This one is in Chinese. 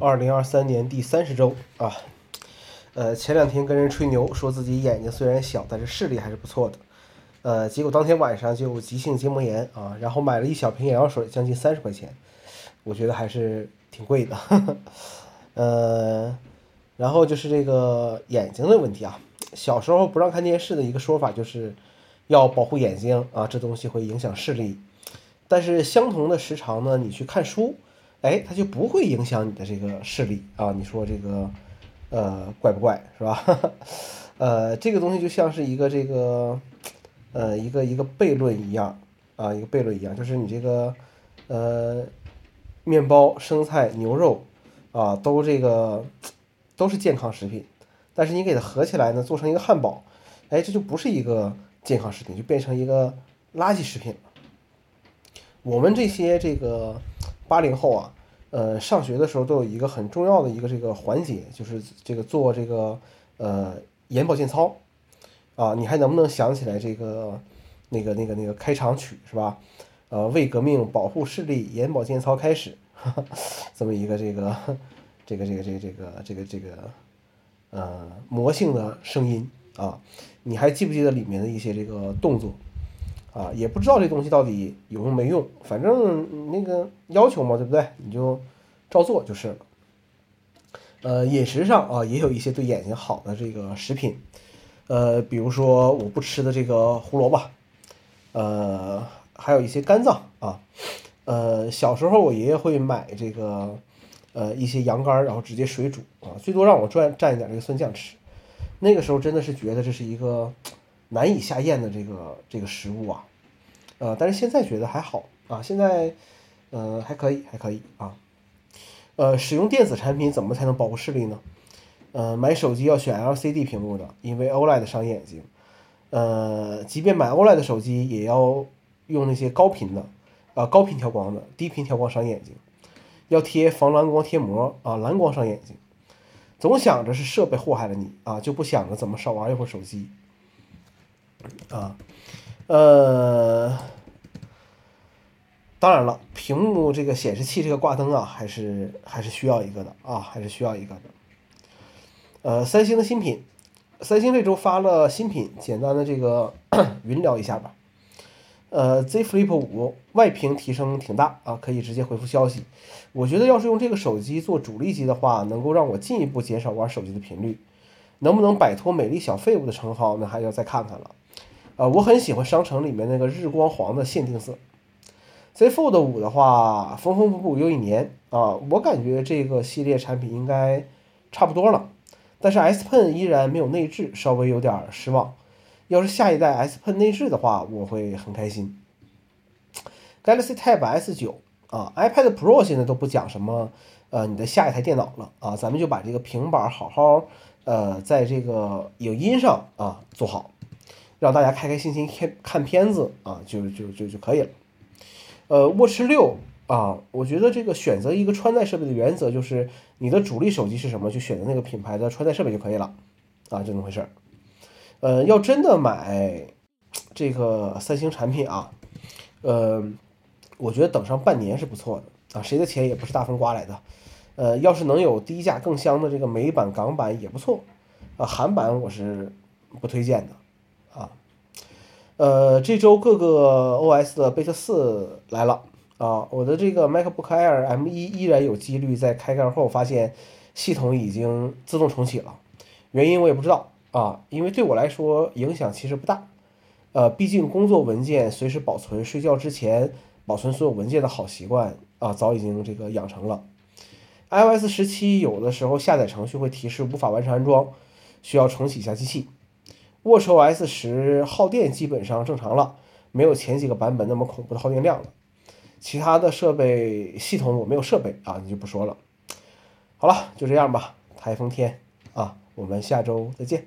二零二三年第三十周啊，呃，前两天跟人吹牛，说自己眼睛虽然小，但是视力还是不错的，呃，结果当天晚上就急性结膜炎啊，然后买了一小瓶眼药水，将近三十块钱，我觉得还是挺贵的，呃，然后就是这个眼睛的问题啊，小时候不让看电视的一个说法就是要保护眼睛啊，这东西会影响视力，但是相同的时长呢，你去看书。哎，它就不会影响你的这个视力啊？你说这个，呃，怪不怪是吧？呃，这个东西就像是一个这个，呃，一个一个悖论一样啊，一个悖论一样，就是你这个，呃，面包、生菜、牛肉啊，都这个都是健康食品，但是你给它合起来呢，做成一个汉堡，哎，这就不是一个健康食品，就变成一个垃圾食品了。我们这些这个。八零后啊，呃，上学的时候都有一个很重要的一个这个环节，就是这个做这个呃眼保健操啊。你还能不能想起来这个那个那个那个开场曲是吧？呃，为革命保护视力，眼保健操开始，这么一个这个这个这个这个这个这个这个呃魔性的声音啊。你还记不记得里面的一些这个动作？啊，也不知道这东西到底有用没用，反正那个要求嘛，对不对？你就照做就是了。呃，饮食上啊，也有一些对眼睛好的这个食品，呃，比如说我不吃的这个胡萝卜，呃，还有一些肝脏啊，呃，小时候我爷爷会买这个呃一些羊肝，然后直接水煮啊，最多让我蘸蘸一点这个蒜酱吃，那个时候真的是觉得这是一个。难以下咽的这个这个食物啊，呃，但是现在觉得还好啊，现在，呃，还可以，还可以啊，呃，使用电子产品怎么才能保护视力呢？呃，买手机要选 LCD 屏幕的，因为 OLED 伤眼睛。呃，即便买 OLED 手机，也要用那些高频的，啊，高频调光的，低频调光伤眼睛。要贴防蓝光贴膜啊，蓝光伤眼睛。总想着是设备祸害了你啊，就不想着怎么少玩一会儿手机。啊，呃，当然了，屏幕这个显示器这个挂灯啊，还是还是需要一个的啊，还是需要一个的。呃，三星的新品，三星这周发了新品，简单的这个 云聊一下吧。呃，Z Flip 五外屏提升挺大啊，可以直接回复消息。我觉得要是用这个手机做主力机的话，能够让我进一步减少玩手机的频率。能不能摆脱美丽小废物的称号，那还要再看看了。呃，我很喜欢商城里面那个日光黄的限定色。Z Fold 五的话，缝缝补补又一年啊，我感觉这个系列产品应该差不多了。但是 S Pen 依然没有内置，稍微有点失望。要是下一代 S Pen 内置的话，我会很开心。Galaxy Tab S 九啊，iPad Pro 现在都不讲什么呃你的下一台电脑了啊，咱们就把这个平板好好。呃，在这个影音上啊做好，让大家开开心心看看片子啊，就就就就可以了。呃，Watch 六啊，我觉得这个选择一个穿戴设备的原则就是你的主力手机是什么，就选择那个品牌的穿戴设备就可以了啊，就那么回事儿。呃，要真的买这个三星产品啊，呃，我觉得等上半年是不错的啊，谁的钱也不是大风刮来的。呃，要是能有低价更香的这个美版、港版也不错，啊，韩版我是不推荐的，呃，这周各个 OS 的贝塔四来了啊，我的这个 MacBook Air M1 依然有几率在开盖后发现系统已经自动重启了，原因我也不知道啊，因为对我来说影响其实不大，呃，毕竟工作文件随时保存，睡觉之前保存所有文件的好习惯啊，早已经这个养成了。iOS 十七有的时候下载程序会提示无法完成安装，需要重启一下机器。watchOS 十耗电基本上正常了，没有前几个版本那么恐怖的耗电量了。其他的设备系统我没有设备啊，你就不说了。好了，就这样吧。台风天啊，我们下周再见。